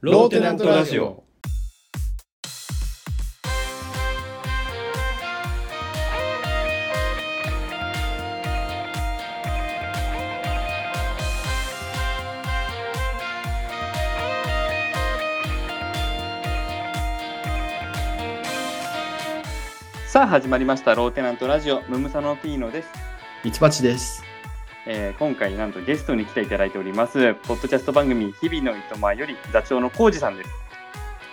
ローテナントラジオ。さあ始まりましたローテナントラジオムムサノピーノです、ミツバチです。えー今回なんとゲストに来ていただいておりますポッドキャスト番組日々のいとまより座長のコウジさんで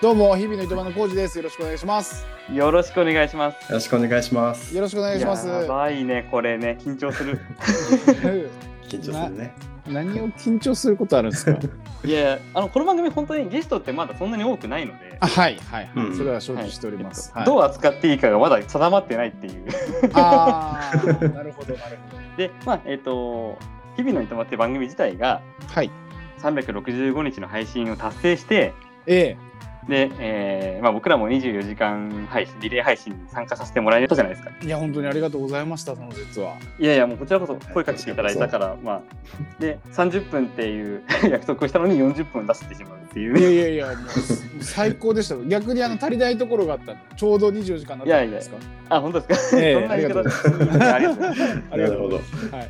どうも日々の糸満のコウジです。よろしくお願いします。すよろしくお願いしますよろしくお願いします。よろしくお願いします。やばいねこれね緊張する 緊張するね。何を緊張することあるんですか？いやあのこの番組本当にゲストってまだそんなに多くないのであはいはいはい、うんそれは承知しております。はいどう扱っていいかがまだ定まってないっていうああ なるほどなるほど。でまあえっ、と日々のいとまって番組自体がはい。365日の配信を達成してえで、えーまあ、僕らも24時間配信リレー配信に参加させてもらえたじゃないですかえいや本当にありがとうございましたその説は。いやいやもうこちらこそ声かけていただいたからまあで30分っていう 約束をしたのに40分出してしまうっていいうやいやいやもう最高でした。逆にあの足りないところがあった。ちょうど24時間だったんですか。あ本当ですか、ええ そんな言い方ありがとうございます ありがとうございますありがとうなるほどはい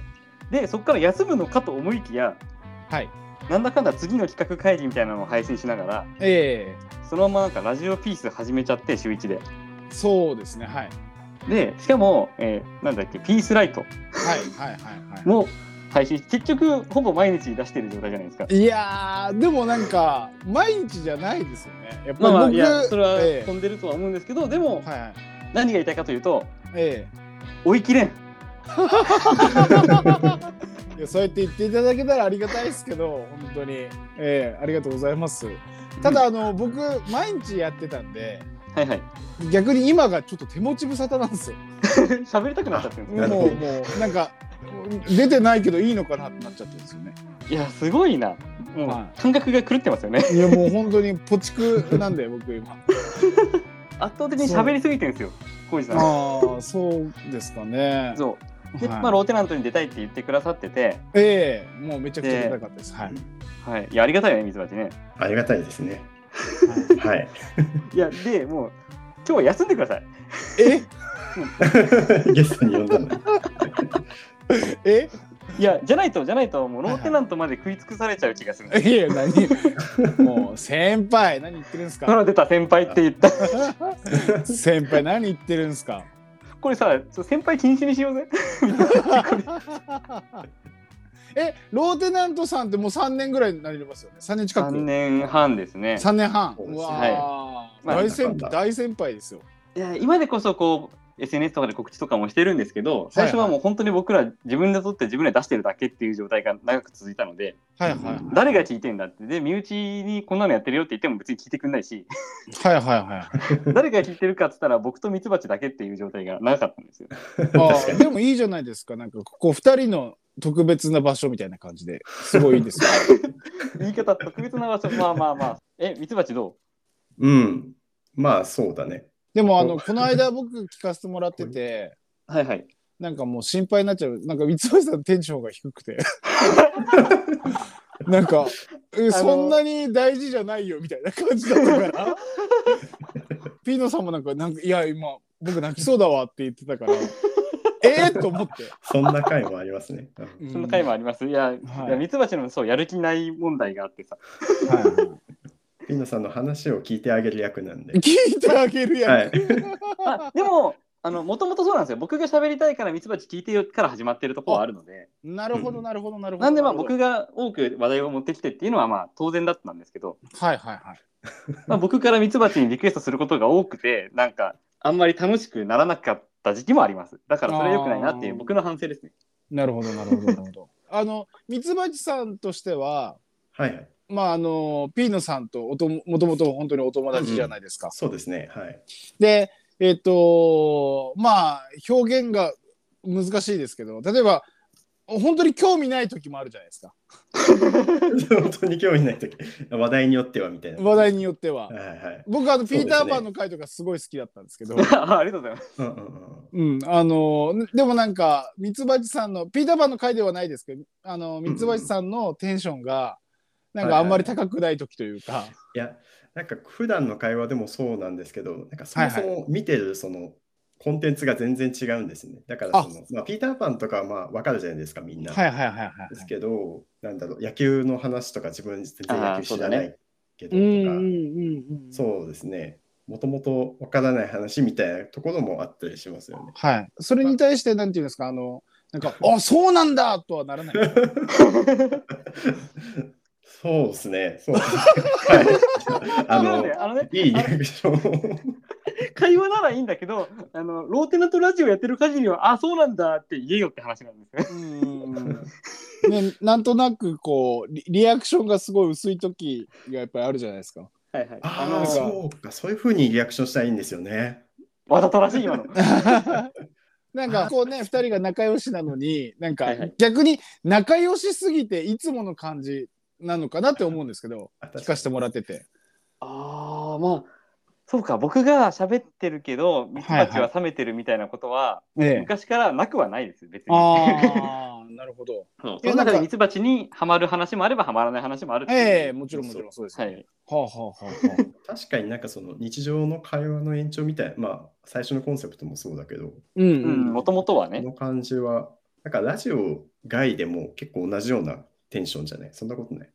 でそこから休むのかと思いきやはい。なんだかんだ次の企画会議みたいなのを配信しながらえそのままなんかラジオピース始めちゃって週1でえそうですねはいでしかも、えーなんだっけピースライトはいはいはいはい。も配信結局ほぼ毎日出してる状態じゃないですかいやーでもなんか毎日じゃないですよね。やっぱまあまあいやそれはえ飛んでるとは思うんですけど、でもえはいはい。何が言いたいかというとえ追い切れんえ いやそうやって言っていただけたらありがたいですけど本当にええありがとうございます。ただあの僕毎日やってたんではいはい逆に今がちょっと手持ち無沙汰なんですよ。喋りたくなっちゃってるんですもうもうなんか出てないけどいいのかなってなっちゃってるんですよね。いやすごいなもうは感覚が狂ってますよねいやもう本当にポチクなんで僕今。圧倒的に喋りすぎてるんですよ浩司さんああそうですかね。そうで、はい。まあ、ローテナントに出たいって言ってくださってて、ええもうめちゃくちゃ出たかったです。はい。はい、いやありがたいよね水鉢ね。ありがたいですね。はい。い。やでもう今日は休んでください。え？ゲストに呼んだの？に。え？いやじゃないとじゃないともうローテナントまで食い尽くされちゃう気がする いや何？もう先輩何言ってるんですか？から出た先輩って言った。先輩何言ってるんですか？これさ先輩禁止にしようぜ。えローテナントさんってもう3年ぐらいになりますよね。3年近く。3年半ですね。3年半。ね。うわー、まあ大先大先輩ですよ。いや今でこそこう SNS とかで告知とかもしてるんですけど最初はもう本当に僕ら自分で撮って自分で出してるだけっていう状態が長く続いたのではいはいはい。誰が聞いてんだってで身内にこんなのやってるよって言っても別に聞いてくんないし。はいはいはい誰が聞いてるかっつったら僕とミツバチだけっていう状態が長かったんですよ。あーでもいいじゃないですか。なんかここ2人の特別な場所みたいな感じで。すごいいいですよ 言い方特別な場所。まあまあまあ。えミツバチどうん。まあそうだね。でもあのこの間僕聞かせてもらっててう はいはい。なんかもう心配になっちゃう。なんか三橋さんのテンションが低くて。なんか、えそんなに大事じゃないよみたいな感じだったから。ピーノさんもなんか、なんかいや、今、僕泣きそうだわって言ってたから、えー、と思って。そんな回もありますね。うんそんな回もあります。いや、はいいやミツバチのそうやる気ない問題があってさ。はいはいピノさんの話を聞いてあげる役なんで。聞いてあげるやん。はい。あでもあのもともとそうなんですよ。僕が喋りたいからミツバチ聞いてよから始まってるところはあるので。なるほど、なるほど、なるほど。なんでまあ僕が多く話題を持ってきてっていうのはまあ当然だったんですけど、どはいはいはい。まあ、僕からミツバチにリクエストすることが多くてなんかあんまり楽しくならなかった時期もあります。だからそれは良くないなっていう僕の反省ですね。なるほど、なるほど、なるほど。あの、ミツバチさんとしては、はいはい。まああのピーノさんとおとももともと本当にお友達じゃないですか。そうですね。はい。でえっ、とまあ表現が難しいですけど例えば本当に興味ない時もあるじゃないですか本当に興味ないとき、話題によってはみたいな。話題によっては。はいはい。僕あのピーターパンの回とかすごい好きだったんですけど、あ ありがとうございます。うんうんうん。うん、あのでもなんかミツバチさんのピーターパンの回ではないですけどあのミツバチさんのテンションがなんかあんまり高くない時というか。いや、なんか普段の会話でもそうなんですけど、なんかそもそも見てるそのコンテンツが全然違うんですね。だからその、まあ、ピーターパンとかはまあ分かるじゃないですか、みんな。はいはいはいはい。ですけど、なんだろう、野球の話とか自分全然野球知らないけどとか。そうですね。もともと分からない話みたいなところもあったりしますよね。はい。それに対して、なんていうんですか、あの、なんか、あそうなんだとはならない。そうですね。そうですね。はい。あのなんで、あのね、いいリアクション。会話ならいいんだけど、あのローテナントラジオやってる限りは、あ、そうなんだって言えよって話なんですね。うんね、なんとなくこうリリアクションがすごい薄い時がやっぱりあるじゃないですか。はいはい。ああ、のそうか。そういうふうにリアクションしたらいいんですよね。わざとらしい今の。なんかこうね2人が仲良しなのになんか逆に仲良しすぎていつもの感じなのかなって思うんですけどあ確かに聞かせてもらってて。ああ、まあ、そうか、僕が喋ってるけど、ミツバチは冷めてるみたいなことは、ええ、昔からなくはないです、別に。ああ なるほど。そういやなんかその中でミツバチにはまる話もあればはまらない話もあるええもちろんもちろんそうです、ね。はい。はあはあはあは 確かになんかその日常の会話の延長みたいな、まあ最初のコンセプトもそうだけど、うんううんん、もともとはね。この感じは、なんかラジオ外でも結構同じようなテンションじゃない？そんなことない。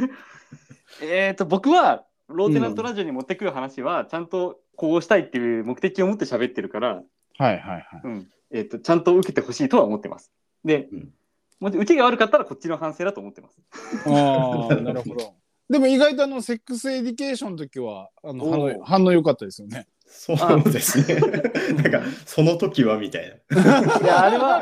えっと、僕は、ローテナントラジオに持ってくる話は、ちゃんとこうしたいっていう目的を持って喋ってるから、はいはいはい。うんえっとちゃんと受けてほしいとは思ってます。で、うんもし受けが悪かったらこっちの反省だと思ってます。ああ なるほど。でも意外とあのセックスエデュケーションの時はあの反応良かったですよね。そうですね。なんかその時はみたいな。いや、あれは、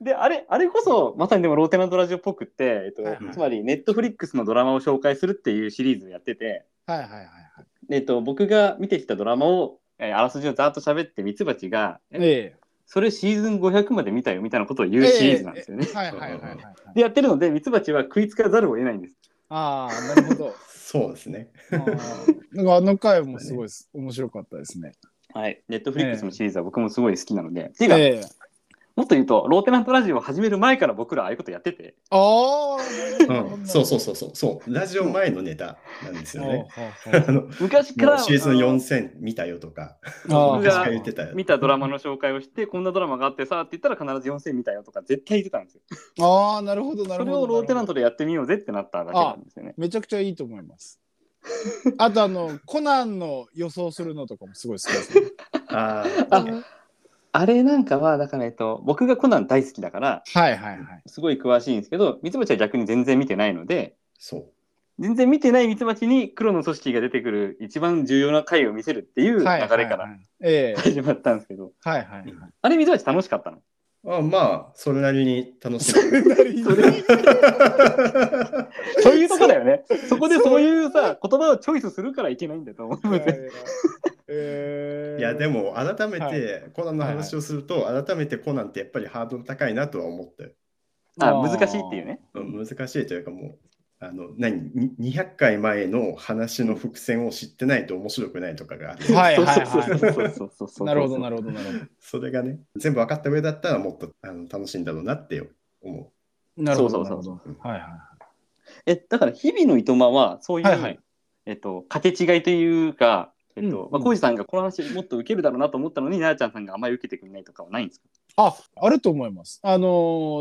で、あれ、あれこそ、まさにでもローテナントラジオっぽくって、えっとはいはいつまり、ネットフリックスのドラマを紹介するっていうシリーズをやってて、はいはいはいはい。えっと、僕が見てきたドラマを、えーあらすじをざーっと喋って、ミツバチが、ええそれシーズン500まで見たよみたいなことを言うシリーズなんですよね。えはいはいはいはいはい。で、やってるので、ミツバチは食いつかざるを得ないんです。ああなるほど。そうですね。なんかあの回もすごいです面白かったですね。はい。ネットフリックスのシリーズは僕もすごい好きなので。っていうか、ええもっと言うと、ローテナントラジオを始める前から僕らああいうことやってて、あうん、そうそうそうそうそう。ラジオ前のネタなんですよね。う あの昔からシーズンあの4000見たよとか、あ僕が昔から言ってたよ。見たドラマの紹介をして、こんなドラマがあってさって言ったら必ず4000見たよとか絶対言ってたんですよ。あーなるほどなるほど。それをローテナントでやってみようぜってなっただけなんですよね。めちゃくちゃいいと思います。あとあのコナンの予想するのとかもすごい好きです、ね。あああ、あれなんかは、だから、えっと、僕がコナン大好きだから、はいはいはい。すごい詳しいんですけど、ミツバチは逆に全然見てないので、そう。全然見てないミツバチに黒の組織が出てくる一番重要な回を見せるっていう流れからええ始まったんですけど、はいはいはい。あれミツバチ楽しかったの？あまあ、それなりに楽しそれなりにそれ そういうとこだよね。そこでそういうさ、言葉をチョイスするからいけないんだと思う。いやいやえいや、でも、改めはてコナンの話をすると、改めてコナンってやっぱりハードル高いなとは思ったよ。あ、難しいっていうね。うん難しいというか、もう、あの、何、に200回前の話の伏線を知ってないと面白くないとかがある。はいはいはいそうそうそうそうそうそうなるほどなるほどなるほそれがね、全部分かった上だったらもっとあの楽しいんだろうなって思ど。なるほそうそうそうどなるほど。はいはい。え、だから日々のいとまは、そういう、はいはいえっと、かけ違いというか、えっと、うんまあ、浩二さんがこの話もっと受けるだろうなと思ったのに、なやちゃんさんがあまり受けてくれないとかはないんですか？あ、あると思います。あの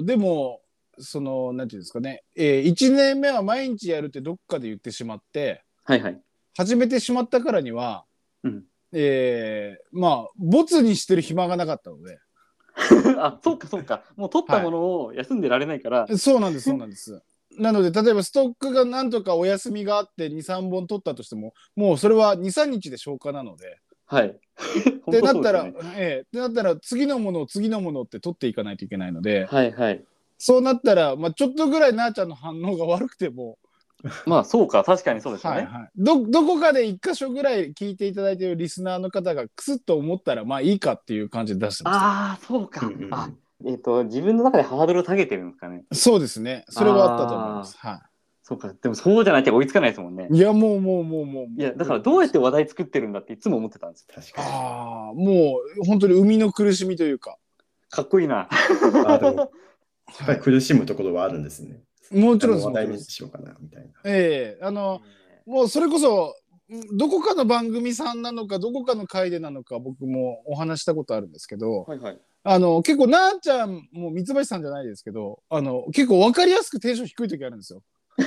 ーでも、その、なんていうんですかね、えー、1年目は毎日やるってどっかで言ってしまって、はいはい。始めてしまったからには、うんえーまあ、ボツにしてる暇がなかったので、あ、そうかそうか。もう取ったものを休んでられないから、そうなんです、そうなんです。なので、例えばストックがなんとかお休みがあって2、3本取ったとしても、もうそれは2、3日で消化なので、はい。ってなったら、ね。ええ。ってなったら次のものを次のものって取っていかないといけないので、はいはい。そうなったら、まあ、ちょっとぐらいなあちゃんの反応が悪くても、まあそうか、確かにそうですよね。はいはい、どどこかで一箇所ぐらい聞いていただいているリスナーの方がクスッと思ったらまあいいかっていう感じで出してまああ、そうか。うんうん。あえっ、と、自分の中でハードルを下げてるんですかね。す。そうですね。それはあったと思います。はそうか。でもそうじゃないと追いつかないですもんね。い。いやもうもうもうもう。いや、だからどうやって話題作ってるんだっていつも思ってたんですよ。確かに。ああもう本当に生みの苦しみというか。かっこいいな。あでも やっぱり苦しむところはあるんですね。もちろん話題にしようかなみたいな。ええあのもうそれこそんどこかの番組さんなのかどこかの回でなのか僕もお話したことあるんですけどはいはい。あの結構なあちゃんも三橋さんじゃないですけどあの結構分かりやすくテンション低い時あるんですよ。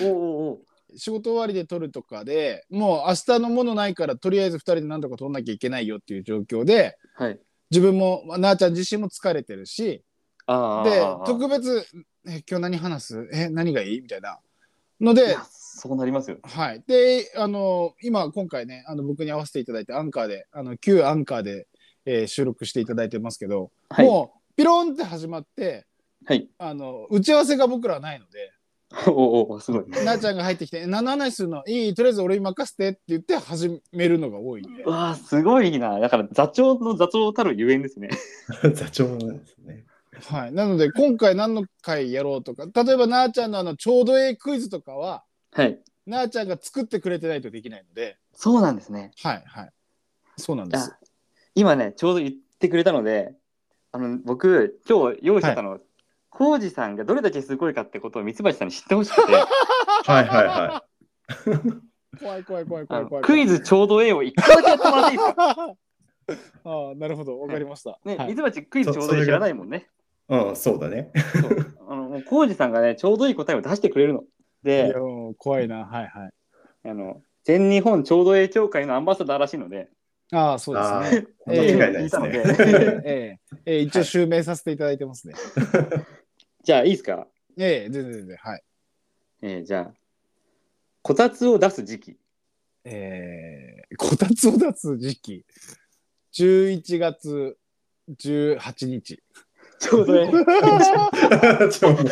おうおうおう仕事終わりで撮るとかでもう明日のものないからとりあえず2人で何とか撮んなきゃいけないよっていう状況ではい。自分もまあなあちゃん自身も疲れてるしで。特別「え今日何話す？え何がいい?」みたいなのでそうなりますよ。はい。で、あの、今、今回ね、あの、僕に合わせていただいて、アンカーで、あの、旧アンカーで、えー収録していただいてますけど、はい。もう、ピロンって始まって、はい。あの、打ち合わせが僕らはないので、おうおうすごい。なあちゃんが入ってきて、え何の話するのいい、とりあえず俺に任せてって言って始めるのが多いんで。わあ、すごいな。だから座長の座長たるゆえんですね。座長なんですね。はい。なので、今回何の回やろうとか、例えばなあちゃんのあの、ちょうどええクイズとかは、はい。なあちゃんが作ってくれてないとできないので、そうなんですね。はい、はい。そうなんですあ。今ね、ちょうど言ってくれたので、あの僕、今日用意してたの、浩二さんがどれだけすごいかってことを三橋さんに知ってほしくて、はいはいは 怖い怖い怖いあの怖い怖い。クイズちょうどええを一回だけやってもらっていいですか？ああ、なるほど、わかりました。ね、はい、三橋クイズちょうどええ知らないもんね。い。うん、そうだね。そうあのもう浩二さんがね、ちょうどいい答えを出してくれるの。いで怖いな、はいはい。あの全日本ちょうどええ協会のアンバサダーらしいので、ああ、そうあですね。あ、間違いないですね。ええええええ一応襲名させていただいてますね。じゃあいいですか、ええ全然全然、はい。えーじゃあ、こたつを出す時期。ええこたつを出す時期。11月18日。ちょうどええ。ちょうどいい。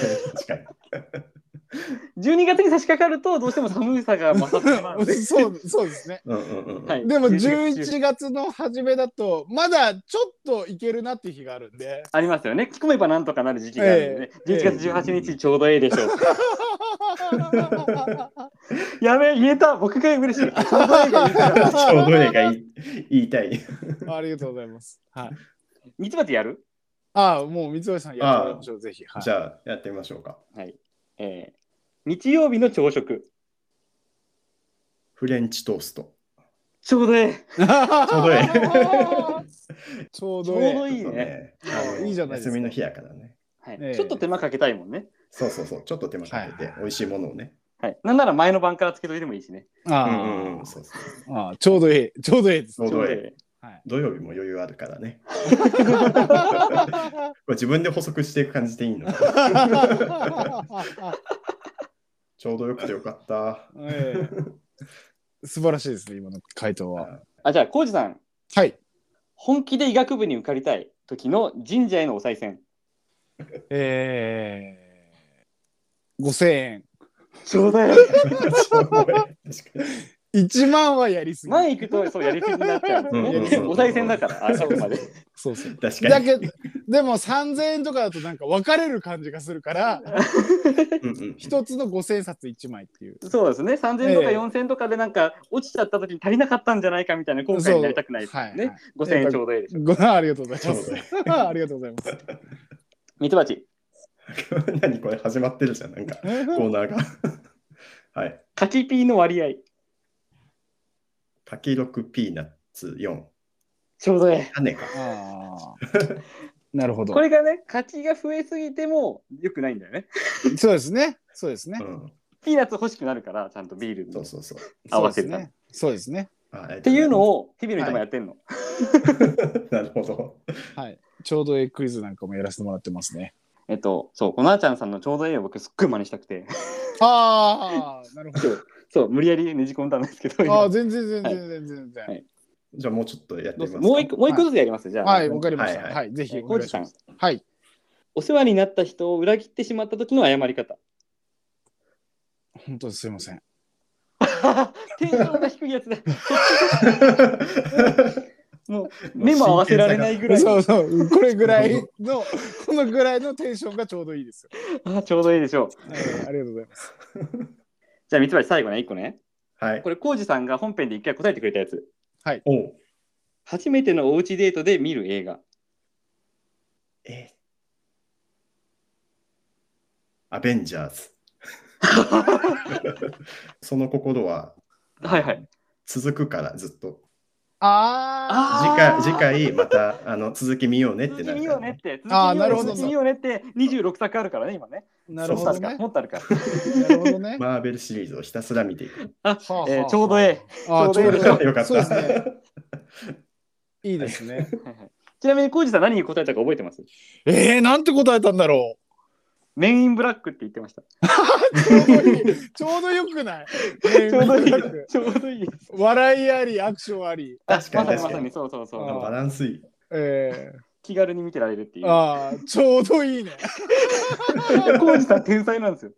12月に差し掛かるとどうしても寒さが勝ってしまうので そうそうですね。うんうんうん。はいでも11 11月の初めだと、まだちょっといけるなっていう日があるんで。ありますよね。着込めばなんとかなる時期があるんでね。ええ11月18日ちょうどええでしょう。やべえ、言えた。僕が嬉しい。ちょうどええが。ちょうどいいが言い言いたい。ありがとうございます。はい。三つ葉やる？ああ、もう三橋さんやっましょう、ぜひ。はいじゃあ、やってみましょうか。はい。えー日曜日の朝食。フレンチトースト。ちょうどええ。ちょうど いいちょうどいい。うどいいね。いいじゃないですか休みの日やからね。はいええちょっと手間かけたいもんね。そうそうそう。ちょっと手間かけてはい、美味しいものをね。はい。なんなら前の晩からつけといてもいいしね。あうんあ、うんうん。そうそう。ああちょうどいい。ちょうどいいです。ちょうどいいえはい。土曜日も余裕あるからね。これ自分で補足していく感じでいいの？ちょうどよくてよかった。ええ素晴らしいですね、今の回答は。あ、じゃあ、浩二さん。はい。本気で医学部に受かりたい時の神社へのお賽銭。えー、5000円。ちょうどええ。ちょうどいい確かに。1万はやりすぎ。前行くとそうやりすぎになっちゃうんですうんうんうんね。お賽銭だから、ああくまで。そうそう。確かに。だけど、でも3000円とかだとなんか分かれる感じがするから、うんうん一つの5000冊1枚っていう。そうですね。3000とかええ4000とかでなんか落ちちゃった時に足りなかったんじゃないかみたいな後悔になりたくないですよはい、ねはい。5000円ちょうどいいでしょ。ご ありがとうございます。ありがとうございます。ミツバチ、何これ始まってるじゃん、なんかコーナーが。はい。柿ピーの割合。柿6ピーナッツ4。ちょうどえ種か。あー なるほえ。どこ。れがね、柿が増えすぎても良くないんだよね。そうですね。そうですねう。ん。ピーナッツ欲しくなるから、ちゃんとビールにそうそうそう。合わせるそうですね。そうですね。あっていうのを。を日々の人もやってんの。なるほど。はい。ちょうどええクイズなんかもやらせてもらってますね。えっと、そう、こなあちゃんさんのちょうどええを僕すっごい真似したくて、ああ、なるほど。そう、無理やりねじ込んだんですけど、ああ、今全然全然全然全然。はいじゃあもうちょっとやってみますもう一個、もう一個ずつやります、じゃあ。はい、わかりました。はいはい、ぜひえーお願いします。浩はい。お世話になった人を裏切ってしまった時の謝り方。本当にすいません。テンションが低いやつだ。もう目も合わせられないぐらい。そうそう、これぐらいの、このぐらいのテンションがちょうどいいですよ。あちょうどいいでしょう。はいありがとうございます。じゃあ、三つ橋最後ね、1個ね。はい。これ、浩二さんが本編で一回答えてくれたやつ。おう初めてのおうちデートで見る映画。えアベンジャーズ。その心ははいはい。続くからずっと。あ次回、次回またあの続き見ようねって続き見なるからね。ようねって。あーなるほど続き見ようねって26作あるからね、今ね。あ、なるほどね。もっとあるから。なるほどね。マーベルシリーズをひたすら見ていく。あ、はあはあえーちょうどえあーちょうどよかった。そうですね。いいですね。え。はいはいちなみに、コウジさん何に答えたか覚えてます？えー、なんて答えたんだろメインブラックって言ってました。う。ちょうどいい。ちょうどよくない？ちょうどいいえー。ちょうどいい。笑いあり、アクションあり。確かにまさに。そうそうそあう。バランスいい。え気軽に見てられるっていー、う。ああ、ちょうどいいね。コウジさん天才なんですよ。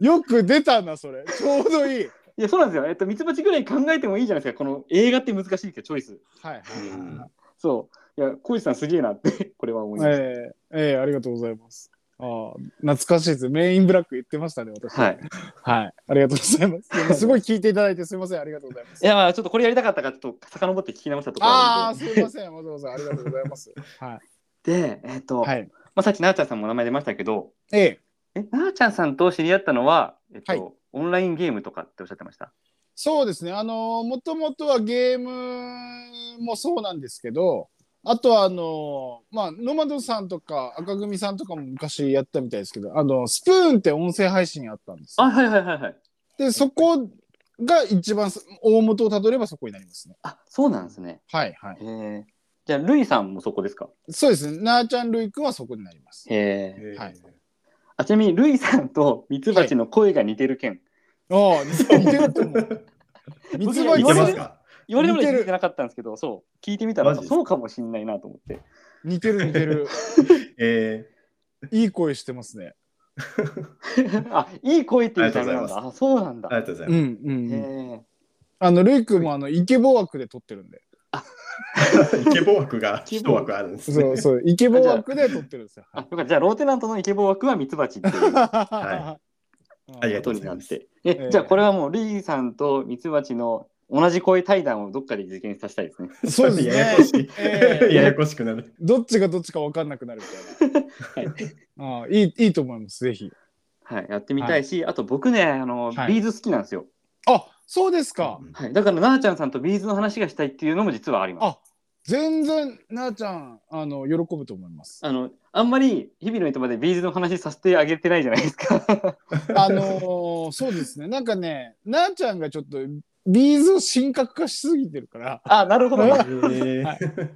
よく出たな、それ。ちょうどいい。いや、そうなんですよ。えっと、ミツバチぐらい考えてもいいじゃないですか。この映画って難しいけど、チョイス。はいはいはいはい。そう。いや、コウジさんすげえなって、これは思いました。えー、えー、ありがとうございます。ああ、懐かしいです。メインブラック言ってましたね、私。はい。はい。ありがとうございます。すごい聞いていただいてすみません。ありがとうございますい。や、まあ、ちょっとこれやりたかったから、ちょっと遡って聞き直したところああ。すみません。わざわざありがとうございます。はで、えっと、い。はい。まあ、さっきなーちゃんさんも名前出ましたけど、ええ。え、なーちゃんさんと知り合ったのは、えっと、はいオンラインゲームとかっておっしゃってました？そうですね。あのもともとはゲームもそうなんですけど、あとはあのまあ、ノマドさんとか赤組さんとかも昔やったみたいですけど、あの、スプーンって音声配信あったんですよ。あ、はいはいはいはい。で、そこが一番す大元をたどればそこになりますね。あ、そうなんですね。はいはい。へえ。じゃあ、ルイさんもそこですか？そうですね。なーちゃんるいくんはそこになります。へえ。えーはいあ、ちなみに、ルイさんとミツバチの声が似てる件。ああ、似てると思う。ミツバ似チ言われるてますか？言われるまで聞いてなかったんですけど、そう、聞いてみたらマジですか？そうかもしんないなと思って。似てる似てる。えいい声してますね。あ、いい声っていうジャンルなんだ。あ、そうなんだ。ー、ありがとうございうんまうんうん。へえ。あの、るいくんもあの、イケボ枠で撮ってるんで。す。イケボ枠が一枠あるんですね。そうそう、イケボ枠で撮ってるんですよ。あ、よかった。じゃあ、ローテナントのイケボ枠はミツバチっていうはありがこととうございますになって。えええ、じゃあ、これはもう、ルイさんとミツバチの同じ声対談をどっかで実現させたいですね。そうですややこしねい。。え えややこしくなる。どっちがどっちか分かんなくなるみたいな。ああいいいいと思います、ぜひ。はい、やってみたいし、あと僕ね、あの、はい B'z 好きなんですよ。あそうですか。はい、だから、なーちゃんさんと B'z の話がしたいっていうのも実はあります。あ全然、なあちゃん、あの、喜ぶと思います。あの、あんまり日々の糸まで B'z の話させてあげてないじゃないですか。あのーそうですね。なんかね、なあちゃんがちょっと、B'z を神格化しすぎてるから。あ、なるほど。い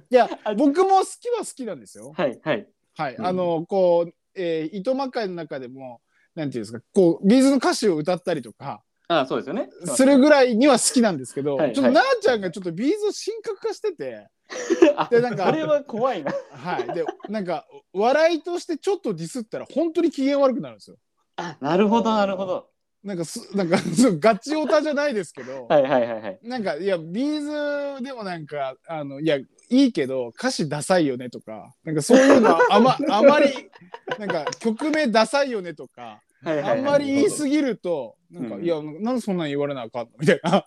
や、僕も好きは好きなんですよ。い、はい。はい。うんあの、こう、えー、糸まかいの中でも、なんていうんですか、こう、 B'z の歌詞を歌ったりとか、あ、そうですよね。するぐらいには好きなんですけど、はいちょっとなあちゃんがちょっと B'z を神格化してて、あ、でなんかそれは怖いな。はい。で、なんか、笑いとしてちょっとディスったら、本当に機嫌悪くなるんですよ。あ、なるほど、なるほど。なんかす、なんか、そ うガチオタじゃないですけど、はい、はい、はい、はい。なんか、いや、ビーズでもなんか、あの、いや、いいけど、歌詞ダサいよねとか、なんかそういうのはあま、あまり、なんか、曲名ダサいよねとか、はい、はい。あんまり言いすぎると、なんか、うんいや、なんでそんなん言われなあかんのみたいな。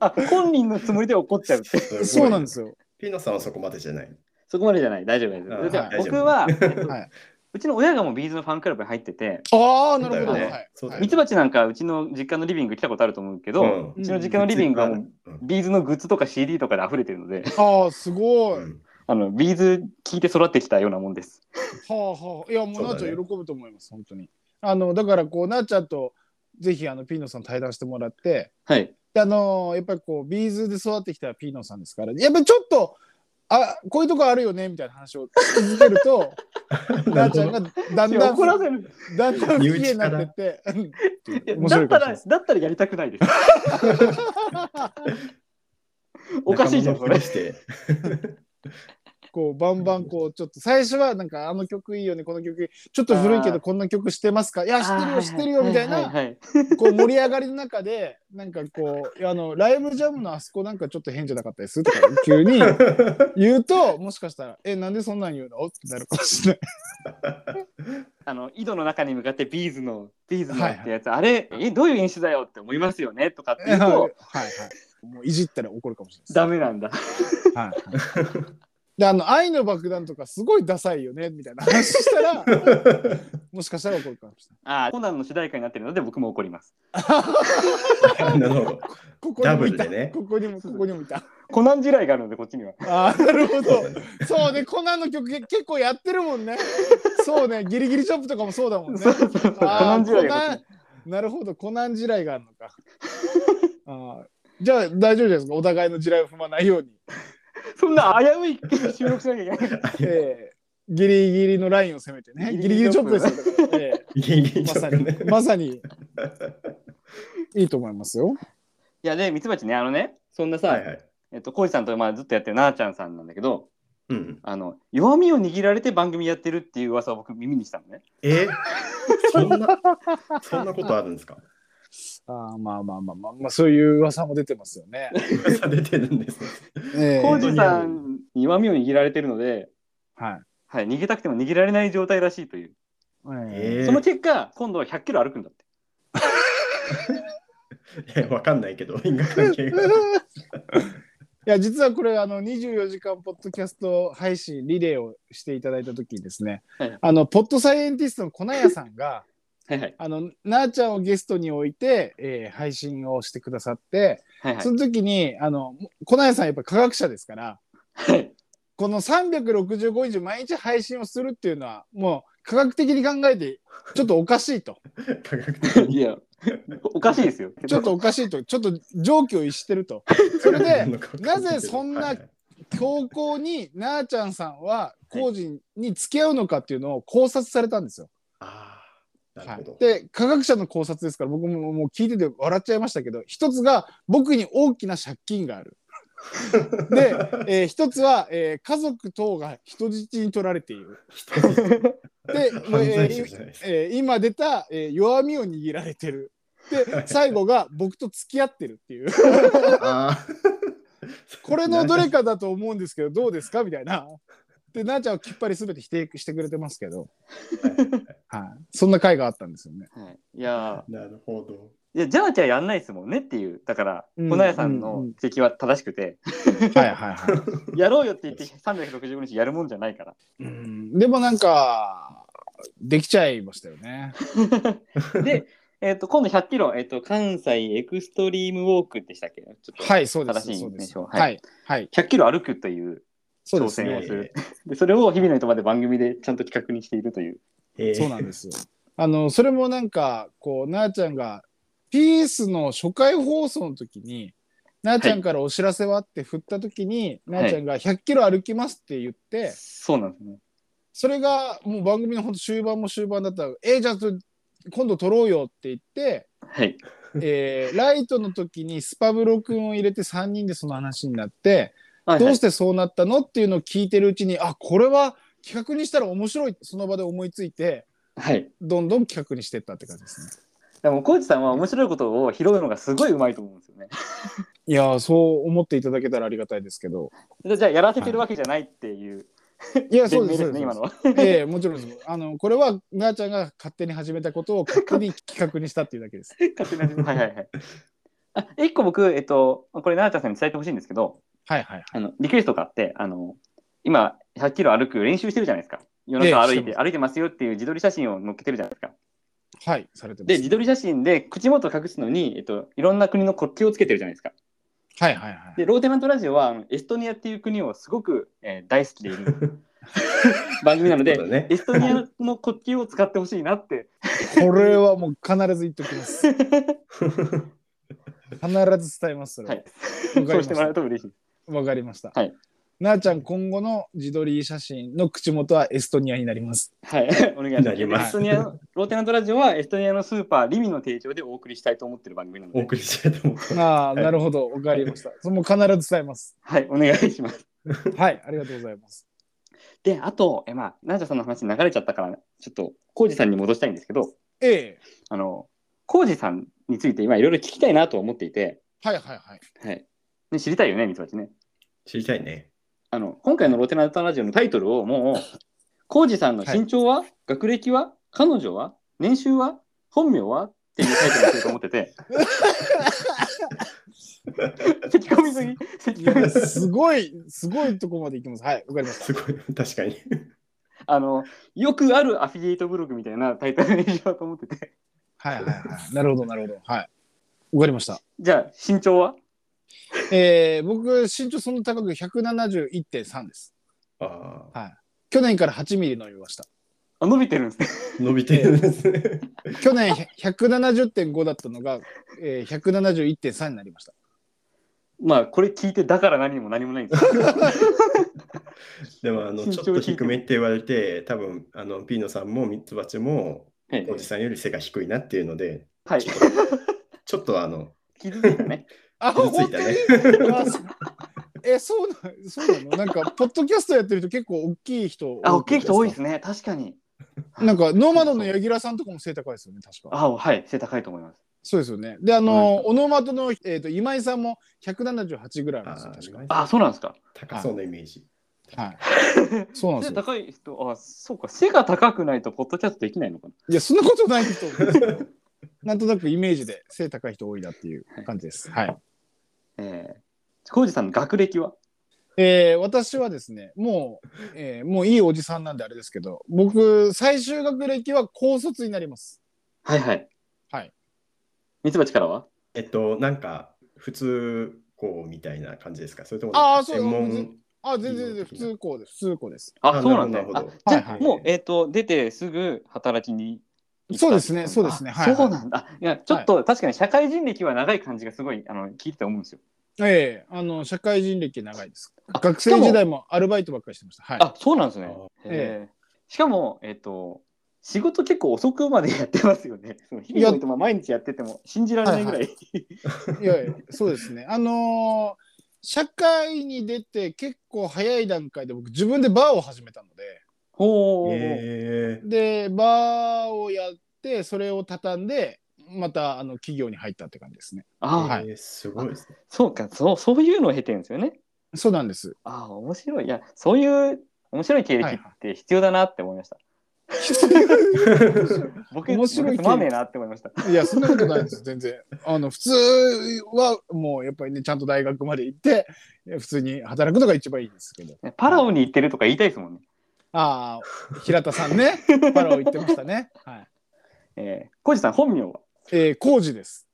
あ、本人のつもりで怒っちゃうって。そうなんですよ。ピノさんはそこまでじゃない。そこまでじゃない、大丈夫です。あじゃ僕は、えっとはい。うちの親がもう B'z のファンクラブに入ってて、ああ、なるほど。はいそうだよねミツバチなんかうちの実家のリビング来たことあると思うけど、うんうちの実家のリビングはもううん B'z のグッズとか CD とかで溢れてるので、ああ、すごい。うんあの B'z 聞いて育ってきたようなもんです。はあはあ。いや、もうなあちゃん喜ぶと思います、本当に。あの、だから、こう、なあちゃんと、ぜひ、あの、ピーノさん対談してもらって、はい。あのやっぱりこう、 B'z で育ってきたピーノさんですから、やっぱりちょっと、あ、こういうとこあるよね、みたいな話をし続けると、なあちゃんがだんだん、怒らせる。だんだん不機嫌になってって、だったら。だったらやりたくないです。おかしいじゃん、それ。して。こうバンバンこうちょっと最初はなんかあの曲いいよねこの曲ちょっと古いけどこんな曲してますか？いや知ってるよ知ってるよみたいな。はいはいはい。こう盛り上がりの中でなんかこうあのライブジャムのあそこなんかちょっと変じゃなかったです？とか急に言うともしかしたらえなんでそんなん言うの？ってなるかもしれない。あの井戸の中に向かって B'z の B'z のはいはいってやつ、あれえどういう演出だよって思いますよね？とかってはい言うとはい。もういじったら怒るかもしれない。ダメなんだ。はいはいで、あの、愛の爆弾とかすごいダサいよね、みたいな話したら、もしかしたら怒るかもしれない。ああ、コナンの主題歌になってるので僕も怒ります。なるほど。ここにもいた。ダブルでねここにも、ここにもいた。コナン地雷があるのでこっちには。ああ、なるほど。そうね、コナンの曲け結構やってるもんね。そうね、ギリギリチョップとかもそうだもんね。そうそうそう。コナン地雷が。なるほど、コナン地雷があるのか。あーじゃあ大丈夫じゃないですか、お互いの地雷を踏まないように。そんな危うい収録しなきゃいけない。えーギリギリのラインを攻めてね。ギギリギリチョップですよ。ギリギリーまさにちょっとね、まさに。いいと思いますよ。いやで、ミツバチね、あのね、そんなさ、はいはい。えっと、コウジさんとまあずっとやってるなーちゃんさんなんだけど、うん。あの、弱みを握られて番組やってるっていう噂を僕耳にしたのね。え？そんな、そんなことあるんですか？あーまあまあまあまあ、まあ、そういう噂も出てますよね。噂出てるんですね。えコウージさんに弱みを握られてるので、はい。はい、逃げたくても逃げられない状態らしいという。ええーその結果、今度は100キロ歩くんだって。い やわかんないけど、因果関係が。いや実はこれあの24時間ポッドキャスト配信リレーをしていただいた時にですね、はいあのポッドサイエンティストの粉屋さんがはいはい。あのなあちゃんをゲストに置いて、えー配信をしてくださって、はいはいそ。の時にあの粉屋さんやっぱ科学者ですからはいこの365日毎日配信をするっていうのはもう科学的に考えてちょっとおかしいと科学的に。いや、おかしいですよ。ちょっとおかしいとちょっと常軌を逸してるとそれで なぜそんなはいはい強行になあちゃんさんは工事に付き合うのかっていうのを考察されたんですよ。ああ、なはいるほど。、で科学者の考察ですから僕ももう聞いてて笑っちゃいましたけど一つが僕に大きな借金がある。で、えー一つは、えー家族等が人質に取られている。で、えー今出た、えー弱みを握られてる。で 最後が僕と付き合ってるっていう。これのどれかだと思うんですけどどうですか？みたいな。でなあちゃんはきっぱり全て否定してくれてますけど、はい、そんな回があったんですよね。はい、いやなるほど。いや、じゃあじゃあやんないですもんねっていう。だから、うん粉屋さんうんのうん指摘は正しくて、はいはいはい。やろうよって言って365日やるもんじゃないから。うんでもなんかできちゃいましたよね。で、えっと今度100キロ、えっと関西エクストリームウォークでしたっけ？ちょっとはいそうです。正しいそうです。名称。はいはい、はい、100キロ歩くというそうですね挑戦をす。る。で、それを日々の糸まで番組でちゃんと企画にしているという。えーそうなんですよ。あのそれもなんかこうなあちゃんがピースの初回放送の時になあちゃんからお知らせはって振った時に、なあちゃんが100キロ歩きますって言って、そうなんですね。それがもう番組のほんと終盤も終盤だったら「えーじゃあそれ今度撮ろうよ」って言って、はい。えーライトの時にスパブロ君を入れて3人でその話になって、はいはいどうしてそうなったのっていうのを聞いてるうちにあこれは企画にしたら面白いその場で思いついてはい。どんどん企画にしていったって感じですね。でも、コーチさんは面白いことを拾うのがすごいうまいと思うんですよね。いやーそう思っていただけたらありがたいですけど。でじゃあ、やらせてるわけじゃないっていういや そうですね、今のは。ええもちろんです。あのこれはなあちゃんが勝手に始めたことを勝手に企画にしたっていうだけです。勝手な自分はいはいはい。あ、一個僕、えっと、これ、奈々ちゃんさんに伝えてほしいんですけど、はいはいはい。あの、リクエストがあって、あの、今、100キロ歩く練習してるじゃないですか。夜中歩いて、ええしてま歩いてますよっていう自撮り写真を載っけてるじゃないですか。はいされてます。で、自撮り写真で口元を隠すのに、えっと、いろんな国の国旗をつけてるじゃないですか。はいはいはい。で、ローテナントラジオは、エストニアっていう国をすごく、えー大好きでいる 番組なので、ねエストニアの国旗を使ってほしいなって。これはもう必ず言っておきます。必ず伝えます。それは。はいそうしてもらうと嬉しい。わかりました。はいなあちゃん、今後の自撮り写真の口元はエストニアになります。はい、お願いします。なりますエストニアの、ローテナントラジオはエストニアのスーパーリミの提供でお送りしたいと思ってる番組なので、お送りしたいと思う。ああ、なるほど。わかりました。それも必ず伝えます。はい、お願いします。はい、ありがとうございます。で、あと、えまあ、ナージャさんの話流れちゃったから、ちょっと、コウジさんに戻したいんですけど、ええあの、コウジさんについて今いろいろ聞きたいなと思っていて、はいはいはい。はい。で知りたいよね、ミツバチね。知りたいね。あの、今回のローテナントラジオのタイトルをもう、コウジさんの身長は、学歴は彼女は年収は本名はっていうタイトルにしようと思ってて、咳込みすぎ。咳い込みや、す ぎすごい、すごいとこまで行きます。はい、わかりました。すごい、確かに。あの、よくあるアフィリエイトブログみたいなタイトルにしようと思ってて。はいはいはい。なるほど、なるほど。はい。わかりました。じゃあ、身長は？えー、僕、身長そんな高く171.3です。ああ、去年から8ミリ伸びました。あ、伸びてるんですね。伸びてるんですね。去年170.5だったのが、えー、171.3になりました。まあ、これ聞いて、だから何も何もないんですけど。でも、あの、ちょっと低めって言われて、多分、あの、ピーノさんもミツバチも、はいおじさんより背が低いなっていうので、はい。ちょっとあの、傷ついたね。あ、傷ついたね。あそうえ、そうなそうなの？なんか、ポッドキャストやってると結構大きい人。あ、大きい人多いでですね。確かに。なんか、ノーマドの柳楽さんとかも背高いですよね、確か。あ、はい。背高いと思います。そうですよね。で、あの、オノマトの、えー、と今井さんも178ぐらいあるんですよ、あ確か。ーあ、そうなんですか。高そうなイメージ。はい。そうなんですよ。背高い人、あ、そうか。背が高くないと、ポッドキャストできないのかな。いや、そんなことないと思うんですけど、なんとなくイメージで背高い人多いなっていう感じです。はい。えー、浩二さんの学歴は？えー私はですね、もう、えーもういいおじさんなんであれですけど、僕、最終学歴は高卒になります。はいはい。はい。ミツバチからは？えっと、なんか、普通校みたいな感じですか？それとも、あーそう専門あ、全然全然普通校です。普通校です。あ、あそうなんだ、じゃあ、はいはいもう、えっ、と、出てすぐ働きにそうですねそうですねあはいはいそうなんだ。いや、ちょっと、確かに社会人歴は長い感じがすごい、あの、聞いてて思うんですよ。ええあの、社会人歴長いです。あ学生時代もアルバイトばっかりしてました。はい。あ、そうなんですねあ。へえしかも、えっ、と、仕事結構遅くまでやってますよね。日々も毎日やってても信じられないぐらい。いやいや、そうですね。あのー社会に出て結構早い段階で僕自分でバーを始めたので、ほう、えで、バーをやって、それを畳んで、またあの企業に入ったって感じですね。ああ、はー、すごいですね。そうか、そう、そういうのを経てるんですよね。そうなんです。ああ、面白い。いや、そういう面白い経歴って必要だなって思いました。僕、面白い経歴僕つまんねえなって思いました。いや、そんなことないです、全然。あの、普通はもうやっぱりね、ちゃんと大学まで行って、普通に働くのが一番いいですけど。パラオに行ってるとか言いたいですもんね。ああ、平田さんね、パラオ行ってましたね。はい。えー、コウジさん、本名は？えー、工事です。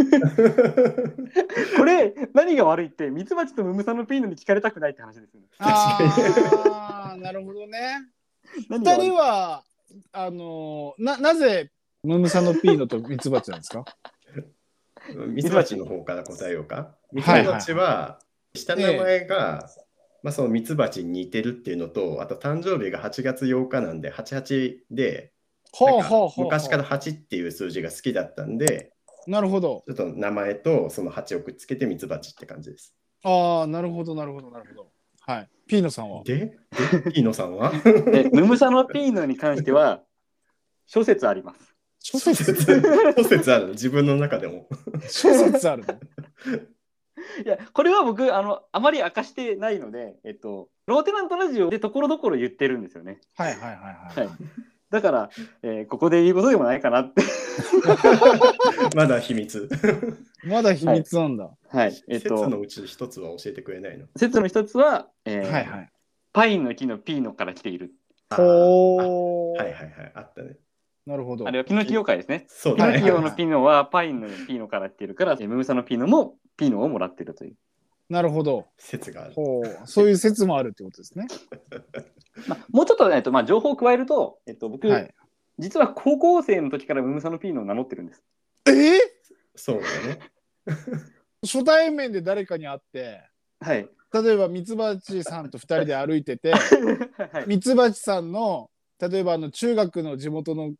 これ、何が悪いって、ミツバチとムムサノピーノに聞かれたくないって話ですよね。ああ、なるほどね。二人は、あのーな、なぜ、ムムサノピーノとミツバチなんですか？ミツバチの方から答えようか。ミツはいバチは、下の名前が、まあ、そのミツバチに似てるっていうのと、あと誕生日が8月8日なんで、88で。昔から8っていう数字が好きだったんで、なるほど。ちょっと名前とその8をくっつけてミツバチって感じです。ああ、なるほど、なるほど、なるほど。はい。ピーノさんは？で、で？ピーノさんは？でムムサノピーノに関しては、諸説あります。諸諸説、説諸説ある？の自分の中でも。諸説あるの？いや、これは僕、あの、あまり明かしてないので、えっと、ローテナントラジオでところどころ言ってるんですよね。はいはいはいはい。はい。だから、えーここで言うことでもないかなって。まだ秘密。まだ秘密なんだ。はい。えっ説のと、うち一つは教えてくれないの？説の一つは、えーはいはい。パインの木のピーノから来ている。ほー。はいはいはい、あったね。なるほどあ。れはピノキオ会ですね。そうだね。ピノキオのピノはパインのピーノから来ているから、えームムサのピーノもピーノをもらっているという。なるほど。説がある。ほう。そういう説もあるってことですね。まあ、もうちょっと,、えっとまあ、情報を加えると、えっと、僕、はい。実は高校生の時からムムサのピーノを名乗ってるんです。えー？そうだね。初対面で誰かに会って、はい。例えばミツバチさんと二人で歩いてて、はい、ミツバチさんの例えばあの中学の地元の